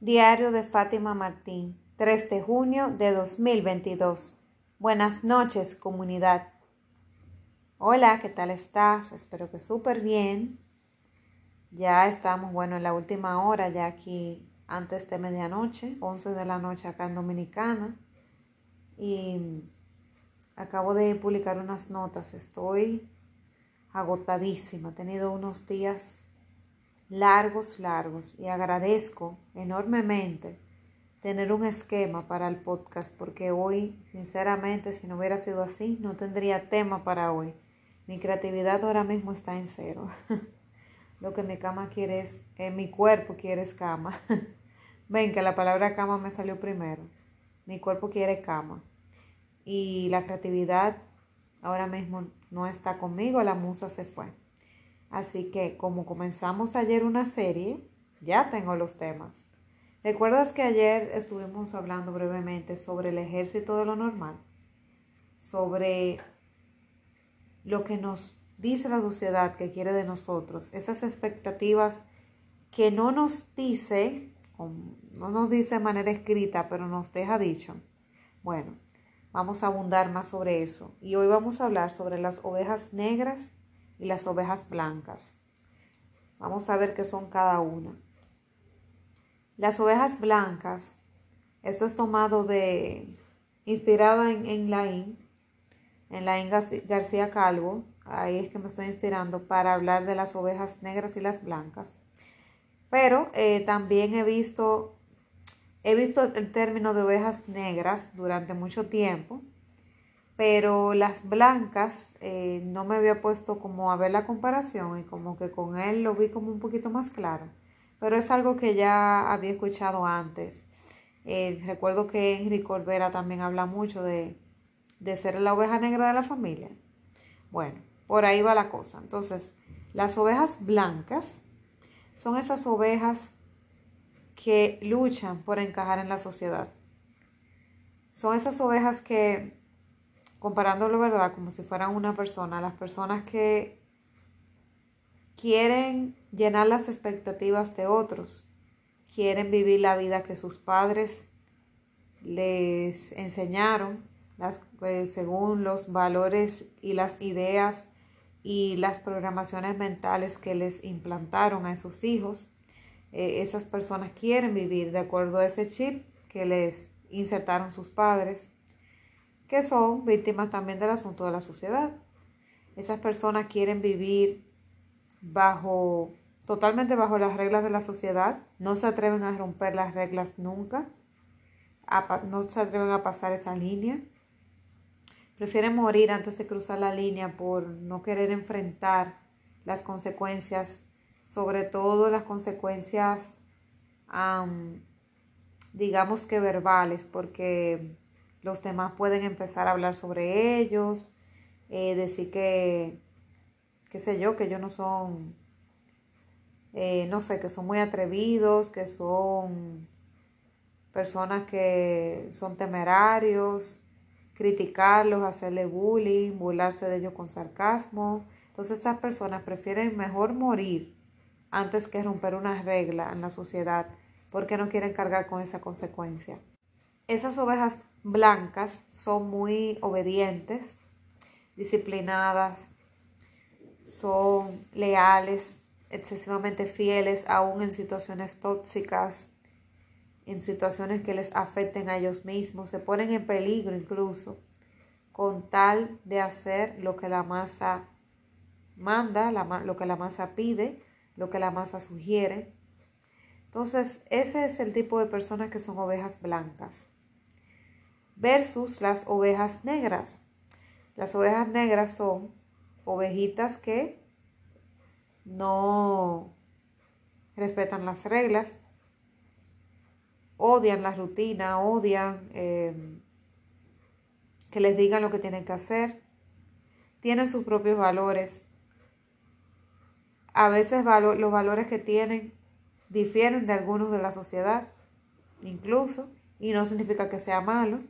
Diario de Fátima Martín, 3 de junio de 2022. Buenas noches, comunidad. Hola, ¿qué tal estás? Espero que súper bien. Ya estamos, bueno, en la última hora, ya aquí antes de medianoche, 11 de la noche acá en Dominicana. Y acabo de publicar unas notas. Estoy agotadísima. He tenido unos días largos, largos y agradezco enormemente tener un esquema para el podcast porque hoy, sinceramente, si no hubiera sido así, no tendría tema para hoy. Mi creatividad ahora mismo está en cero. Lo que mi cama quiere es, eh, mi cuerpo quiere es cama. Ven que la palabra cama me salió primero. Mi cuerpo quiere cama. Y la creatividad ahora mismo no está conmigo, la musa se fue. Así que como comenzamos ayer una serie, ya tengo los temas. ¿Recuerdas que ayer estuvimos hablando brevemente sobre el ejército de lo normal? Sobre lo que nos dice la sociedad que quiere de nosotros, esas expectativas que no nos dice, no nos dice de manera escrita, pero nos deja dicho. Bueno, vamos a abundar más sobre eso. Y hoy vamos a hablar sobre las ovejas negras y las ovejas blancas. Vamos a ver qué son cada una. Las ovejas blancas, esto es tomado de, inspirada en, en Laín, en Laín García Calvo, ahí es que me estoy inspirando para hablar de las ovejas negras y las blancas. Pero eh, también he visto, he visto el término de ovejas negras durante mucho tiempo pero las blancas eh, no me había puesto como a ver la comparación y como que con él lo vi como un poquito más claro. Pero es algo que ya había escuchado antes. Eh, recuerdo que Enrique Olvera también habla mucho de, de ser la oveja negra de la familia. Bueno, por ahí va la cosa. Entonces, las ovejas blancas son esas ovejas que luchan por encajar en la sociedad. Son esas ovejas que comparándolo, ¿verdad? Como si fueran una persona, las personas que quieren llenar las expectativas de otros, quieren vivir la vida que sus padres les enseñaron, las, pues, según los valores y las ideas y las programaciones mentales que les implantaron a sus hijos. Eh, esas personas quieren vivir de acuerdo a ese chip que les insertaron sus padres que son víctimas también del asunto de la sociedad. Esas personas quieren vivir bajo, totalmente bajo las reglas de la sociedad, no se atreven a romper las reglas nunca, no se atreven a pasar esa línea, prefieren morir antes de cruzar la línea por no querer enfrentar las consecuencias, sobre todo las consecuencias, digamos que verbales, porque los demás pueden empezar a hablar sobre ellos, eh, decir que, qué sé yo, que ellos no son, eh, no sé, que son muy atrevidos, que son personas que son temerarios, criticarlos, hacerle bullying, burlarse de ellos con sarcasmo. Entonces esas personas prefieren mejor morir antes que romper una regla en la sociedad porque no quieren cargar con esa consecuencia. Esas ovejas blancas son muy obedientes, disciplinadas, son leales, excesivamente fieles, aún en situaciones tóxicas, en situaciones que les afecten a ellos mismos, se ponen en peligro incluso con tal de hacer lo que la masa manda, lo que la masa pide, lo que la masa sugiere. Entonces, ese es el tipo de personas que son ovejas blancas versus las ovejas negras. Las ovejas negras son ovejitas que no respetan las reglas, odian la rutina, odian eh, que les digan lo que tienen que hacer, tienen sus propios valores. A veces los valores que tienen difieren de algunos de la sociedad, incluso, y no significa que sea malo.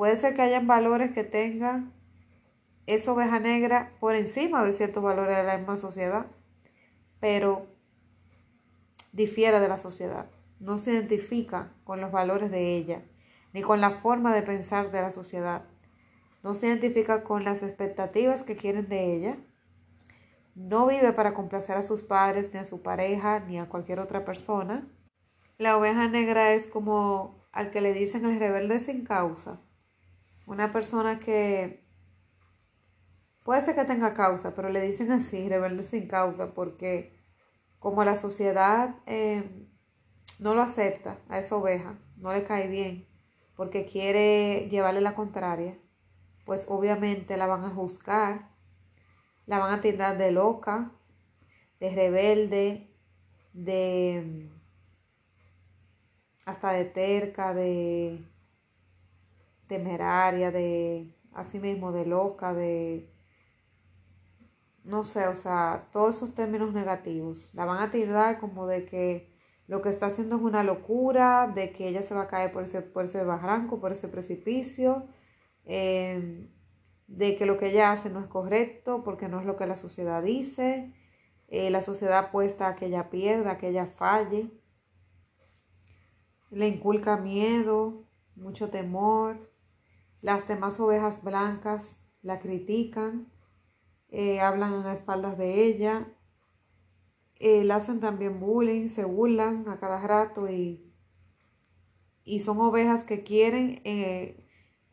Puede ser que hayan valores que tengan esa oveja negra por encima de ciertos valores de la misma sociedad, pero difiere de la sociedad. no se identifica con los valores de ella, ni con la forma de pensar de la sociedad. No se identifica con las expectativas que quieren de ella. No vive para complacer a sus padres, ni a su pareja, ni a cualquier otra persona. La oveja negra es como al que le dicen el rebelde sin causa. Una persona que puede ser que tenga causa, pero le dicen así, rebelde sin causa, porque como la sociedad eh, no lo acepta a esa oveja, no le cae bien, porque quiere llevarle la contraria, pues obviamente la van a juzgar, la van a tildar de loca, de rebelde, de hasta de terca, de temeraria, de así mismo de loca, de no sé, o sea, todos esos términos negativos. La van a tirar como de que lo que está haciendo es una locura, de que ella se va a caer por ese, por ese barranco, por ese precipicio, em, de que lo que ella hace no es correcto porque no es lo que la sociedad dice, eh, la sociedad apuesta a que ella pierda, a que ella falle, le inculca miedo, mucho temor, las demás ovejas blancas la critican eh, hablan a espaldas de ella, eh, hacen también bullying, se burlan a cada rato y, y son ovejas que quieren eh,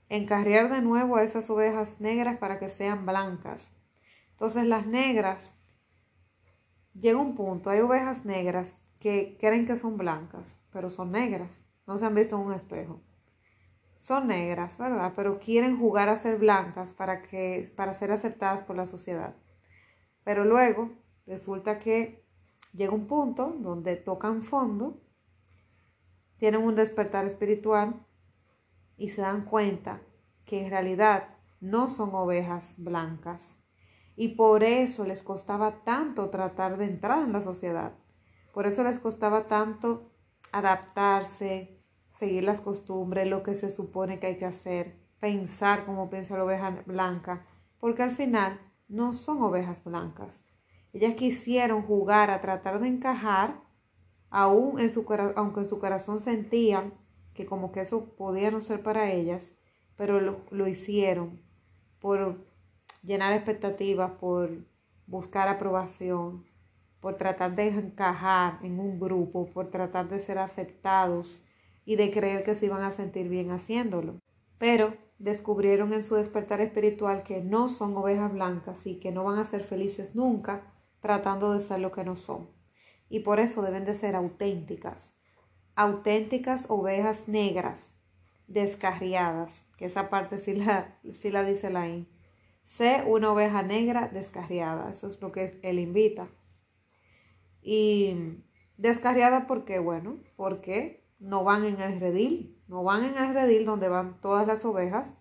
encarriar de nuevo a esas ovejas negras para que sean blancas. Entonces las negras, llega un punto, hay ovejas negras que creen que son blancas, pero son negras, no se han visto en un espejo son negras, ¿verdad? Pero quieren jugar a ser blancas para, que, para ser aceptadas por la sociedad. Pero luego resulta que llega un punto donde tocan fondo, tienen un despertar espiritual y se dan cuenta que en realidad no son ovejas blancas. Y por eso les costaba tanto tratar de entrar en la sociedad. Por eso les costaba tanto adaptarse, seguir las costumbres, lo que se supone que hay que hacer, pensar como piensa la oveja blanca, porque al final no son ovejas blancas. Ellas quisieron jugar a tratar de encajar, aún en su, aunque en su corazón sentían que como que eso podía no ser para ellas, pero lo, lo hicieron por llenar expectativas, por buscar aprobación, por tratar de encajar en un grupo, por tratar de ser aceptados y de creer que se iban a sentir bien haciéndolo. Pero descubrieron en su despertar espiritual que no son ovejas blancas y que no van a ser felices nunca tratando de ser lo que no son. Y por eso deben de ser auténticas. Auténticas ovejas negras, descarriadas, que esa parte sí la, sí la dice la I. Sé una oveja negra descarriada, eso es lo que él invita. Y descarriada porque, bueno, porque no van en el redil, no van en el redil donde van todas las ovejas.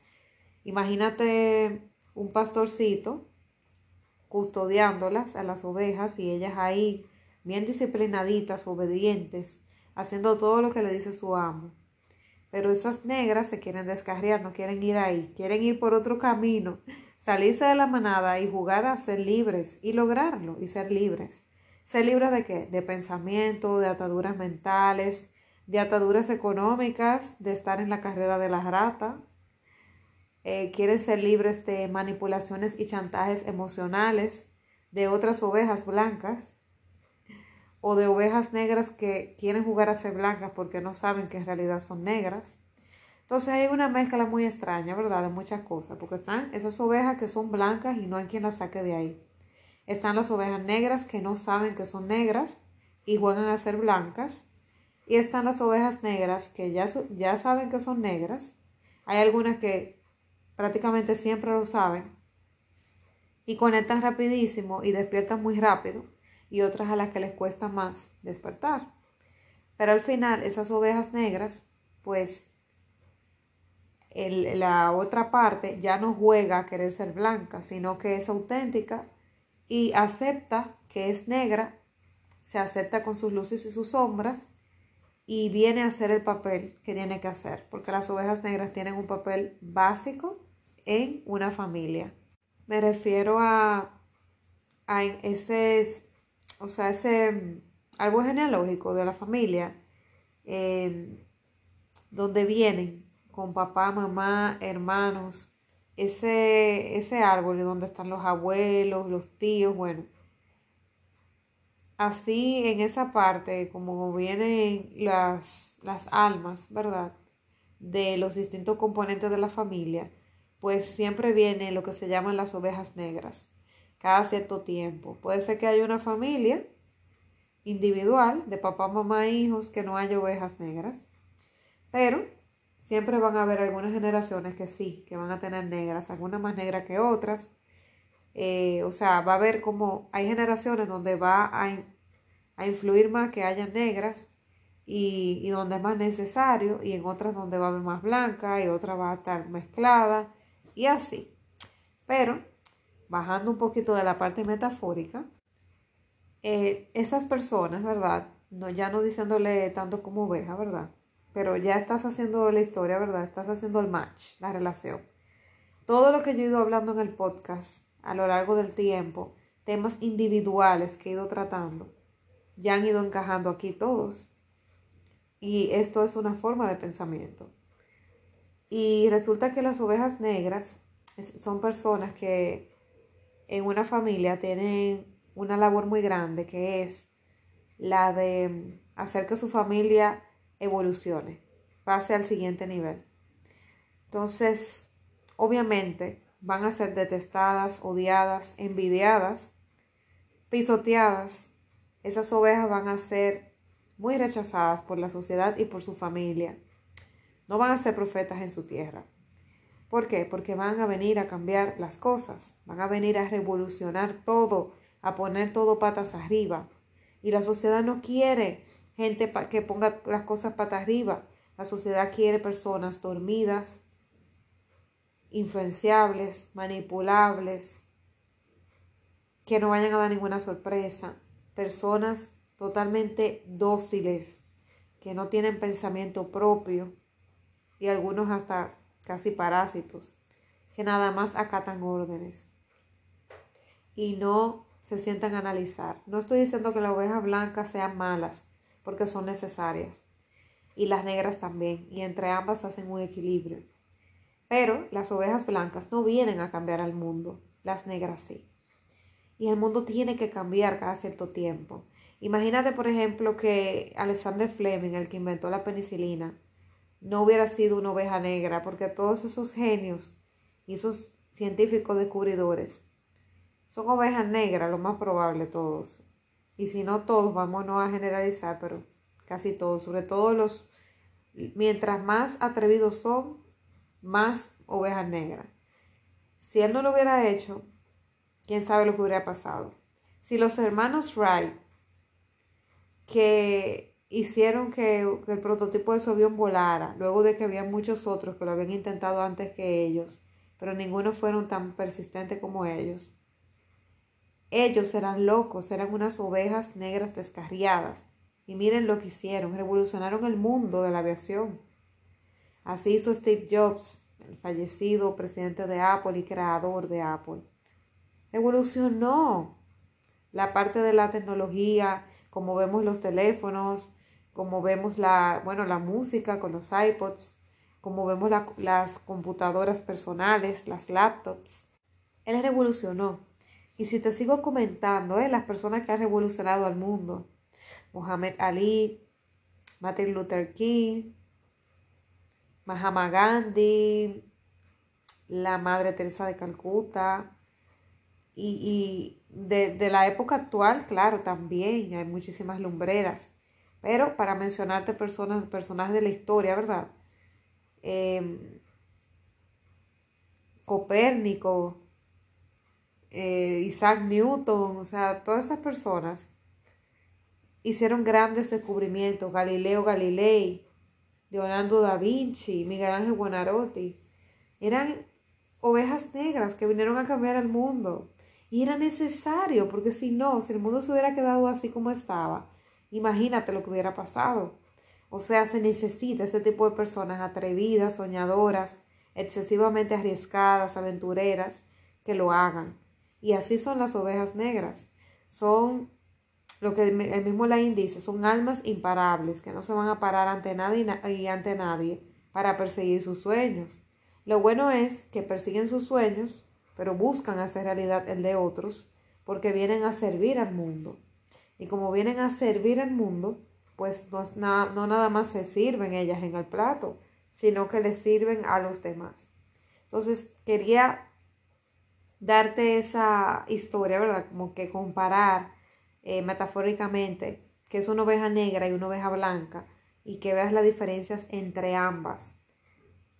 Imagínate un pastorcito custodiándolas a las ovejas y ellas ahí bien disciplinaditas, obedientes, haciendo todo lo que le dice su amo. Pero esas negras se quieren descarriar, no quieren ir ahí, quieren ir por otro camino, salirse de la manada y jugar a ser libres y lograrlo y ser libres. ¿Ser libres de qué? De pensamiento, de ataduras mentales, de ataduras económicas, de estar en la carrera de la rata. Eh, quieren ser libres de manipulaciones y chantajes emocionales de otras ovejas blancas o de ovejas negras que quieren jugar a ser blancas porque no saben que en realidad son negras. Entonces hay una mezcla muy extraña, ¿verdad? De muchas cosas, porque están esas ovejas que son blancas y no hay quien las saque de ahí. Están las ovejas negras que no saben que son negras y juegan a ser blancas. Y están las ovejas negras que ya, ya saben que son negras. Hay algunas que prácticamente siempre lo saben y conectan rapidísimo y despiertan muy rápido y otras a las que les cuesta más despertar. Pero al final esas ovejas negras, pues la otra parte ya no juega a querer ser blanca, sino que es auténtica y acepta que es negra, se acepta con sus luces y sus sombras y viene a hacer el papel que tiene que hacer, porque las ovejas negras tienen un papel básico en una familia. Me refiero a, a ese, o sea, ese árbol genealógico de la familia. eh, donde vienen con papá, mamá, hermanos, ese, ese árbol donde están los abuelos, los tíos, bueno. Así en esa parte, como vienen las, las almas, ¿verdad? De los distintos componentes de la familia, pues siempre viene lo que se llaman las ovejas negras, cada cierto tiempo. Puede ser que haya una familia individual de papá, mamá, hijos, que no haya ovejas negras, pero siempre van a haber algunas generaciones que sí, que van a tener negras, algunas más negras que otras. Eh, o sea, va a haber como, hay generaciones donde va a, a influir más que haya negras y, y, donde es más necesario, y en otras donde va a haber más blanca y otra va a estar mezclada y así. Pero, bajando un poquito de la parte metafórica, eh, esas personas, ¿verdad? No, ya no diciéndole tanto como oveja, ¿verdad? Pero ya estás haciendo la historia, ¿verdad? Estás haciendo el match, la relación. Todo lo que yo he ido hablando en el podcast a lo largo del tiempo, temas individuales que he ido tratando, ya han ido encajando aquí todos. Y esto es una forma de pensamiento. Y resulta que las ovejas negras son personas que en una familia tienen una labor muy grande que es la de hacer que su familia evolucione, pase al siguiente nivel. Entonces, obviamente van a ser detestadas, odiadas, envidiadas, pisoteadas. Esas ovejas van a ser muy rechazadas por la sociedad y por su familia. No van a ser profetas en su tierra. ¿Por qué? Porque van a venir a cambiar las cosas, van a venir a revolucionar todo a poner todo patas arriba. Y la sociedad no quiere gente que ponga las cosas patas arriba. La sociedad quiere personas dormidas, influenciables, manipulables, que no vayan a dar ninguna sorpresa. Personas totalmente dóciles, que no tienen pensamiento propio y algunos hasta casi parásitos, que nada más acatan órdenes y no se sientan a analizar. No estoy diciendo que las ovejas blancas sean malas, porque son necesarias. Y las negras también, y entre ambas hacen un equilibrio. Pero las ovejas blancas no vienen a cambiar al mundo, las negras sí. Y el mundo tiene que cambiar cada cierto tiempo. Imagínate, por ejemplo, que Alexander Fleming, el que inventó la penicilina, no hubiera sido una oveja negra, porque todos esos genios y esos científicos descubridores son ovejas negras, lo más probable todos. Y si no todos, vamos no a generalizar, pero casi todos, sobre todo los, mientras más atrevidos son, más ovejas negras. Si él no lo hubiera hecho, quién sabe lo que hubiera pasado. Si los hermanos Wright, que hicieron que, el prototipo de su avión volara, luego de que había muchos otros que lo habían intentado antes que ellos, pero ninguno fueron tan persistentes como ellos. Ellos eran locos, eran unas ovejas negras descarriadas. Y miren lo que hicieron, revolucionaron el mundo de la aviación. Así hizo Steve Jobs, el fallecido presidente de Apple y creador de Apple. Revolucionó la parte de la tecnología, como vemos los teléfonos, como vemos la, bueno, la música con los iPods, como vemos las computadoras personales, las laptops. Él revolucionó. Y si te sigo comentando, ¿eh? las personas que han revolucionado al mundo, Muhammad Ali, Martin Luther King, Mahatma Gandhi, la Madre Teresa de Calcuta, y, de, la época actual, claro, también hay muchísimas lumbreras, pero para mencionarte personas, personajes de la historia, ¿verdad? Eh, Copérnico, eh, Isaac Newton, o sea, todas esas personas hicieron grandes descubrimientos, Galileo Galilei, Leonardo da Vinci, Miguel Ángel Buonarroti, eran ovejas negras que vinieron a cambiar el mundo. Y era necesario, porque si no, si el mundo se hubiera quedado así como estaba, imagínate lo que hubiera pasado. O sea, se necesita ese tipo de personas atrevidas, soñadoras, excesivamente arriesgadas, aventureras, que lo hagan. Y así son las ovejas negras. Son lo que el mismo Laín dice, son almas imparables que no se van a parar ante nadie y ante nadie para perseguir sus sueños. Lo bueno es que persiguen sus sueños, pero buscan hacer realidad el de otros, porque vienen a servir al mundo. Y como vienen a servir al mundo, pues no, no nada más se sirven ellas en el plato, sino que les sirven a los demás. Entonces, quería darte esa historia, ¿verdad? Como que comparar eh, metafóricamente que es una oveja negra y una oveja blanca y que veas las diferencias entre ambas.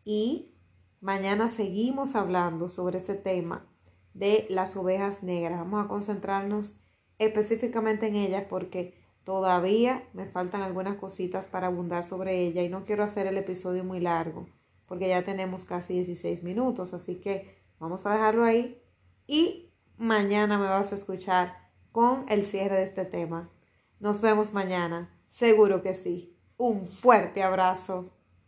Y mañana seguimos hablando sobre ese tema de las ovejas negras. Vamos a concentrarnos específicamente en ellas porque todavía me faltan algunas cositas para abundar sobre ella y no quiero hacer el episodio muy largo porque ya tenemos casi 16 minutos, así que vamos a dejarlo ahí y mañana me vas a escuchar con el cierre de este tema. Nos vemos mañana, seguro que sí. Un fuerte abrazo.